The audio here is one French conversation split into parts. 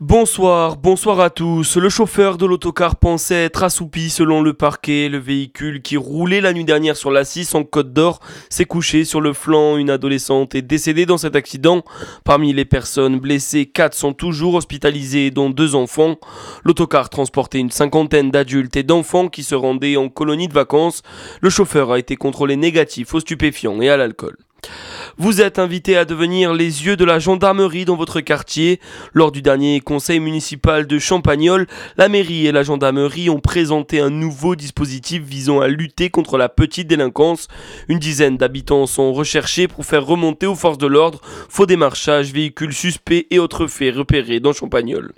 Bonsoir, bonsoir à tous. Le chauffeur de l'autocar pensait être assoupi selon le parquet. Le véhicule qui roulait la nuit dernière sur la 6 en Côte d'Or s'est couché sur le flanc. Une adolescente est décédée dans cet accident. Parmi les personnes blessées, 4 sont toujours hospitalisées, dont deux enfants. L'autocar transportait une cinquantaine d'adultes et d'enfants qui se rendaient en colonie de vacances. Le chauffeur a été contrôlé négatif aux stupéfiants et à l'alcool. Vous êtes invité à devenir les yeux de la gendarmerie dans votre quartier. Lors du dernier conseil municipal de Champagnol, la mairie et la gendarmerie ont présenté un nouveau dispositif visant à lutter contre la petite délinquance. Une dizaine d'habitants sont recherchés pour faire remonter aux forces de l'ordre faux démarchage, véhicules suspects et autres faits repérés dans Champagnol.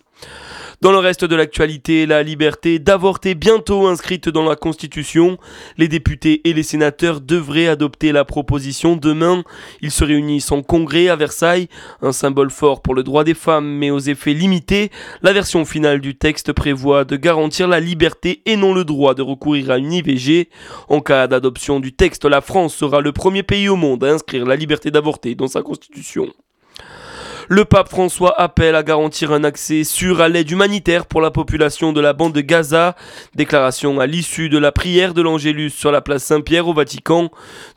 Dans le reste de l'actualité, la liberté d'avorter bientôt inscrite dans la Constitution. Les députés et les sénateurs devraient adopter la proposition demain. Ils se réunissent en congrès à Versailles, un symbole fort pour le droit des femmes mais aux effets limités. La version finale du texte prévoit de garantir la liberté et non le droit de recourir à une IVG. En cas d'adoption du texte, la France sera le premier pays au monde à inscrire la liberté d'avorter dans sa Constitution. Le pape François appelle à garantir un accès sûr à l'aide humanitaire pour la population de la bande de Gaza. Déclaration à l'issue de la prière de l'Angélus sur la place Saint-Pierre au Vatican.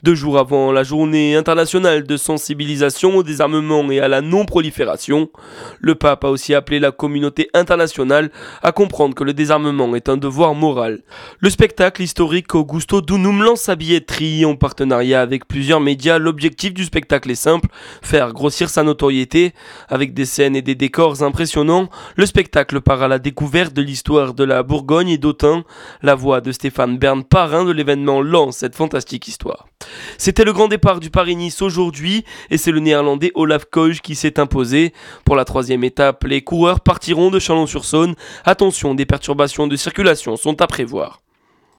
Deux jours avant la journée internationale de sensibilisation au désarmement et à la non-prolifération. Le pape a aussi appelé la communauté internationale à comprendre que le désarmement est un devoir moral. Le spectacle historique Augusto Dunum lance sa billetterie en partenariat avec plusieurs médias. L'objectif du spectacle est simple, faire grossir sa notoriété avec des scènes et des décors impressionnants, le spectacle part à la découverte de l'histoire de la Bourgogne et d'Autun. La voix de Stéphane Bern, parrain de l'événement, lance cette fantastique histoire. C'était le grand départ du Paris-Nice aujourd'hui et c'est le néerlandais Olaf Koch qui s'est imposé. Pour la troisième étape, les coureurs partiront de Chalon-sur-Saône. Attention, des perturbations de circulation sont à prévoir.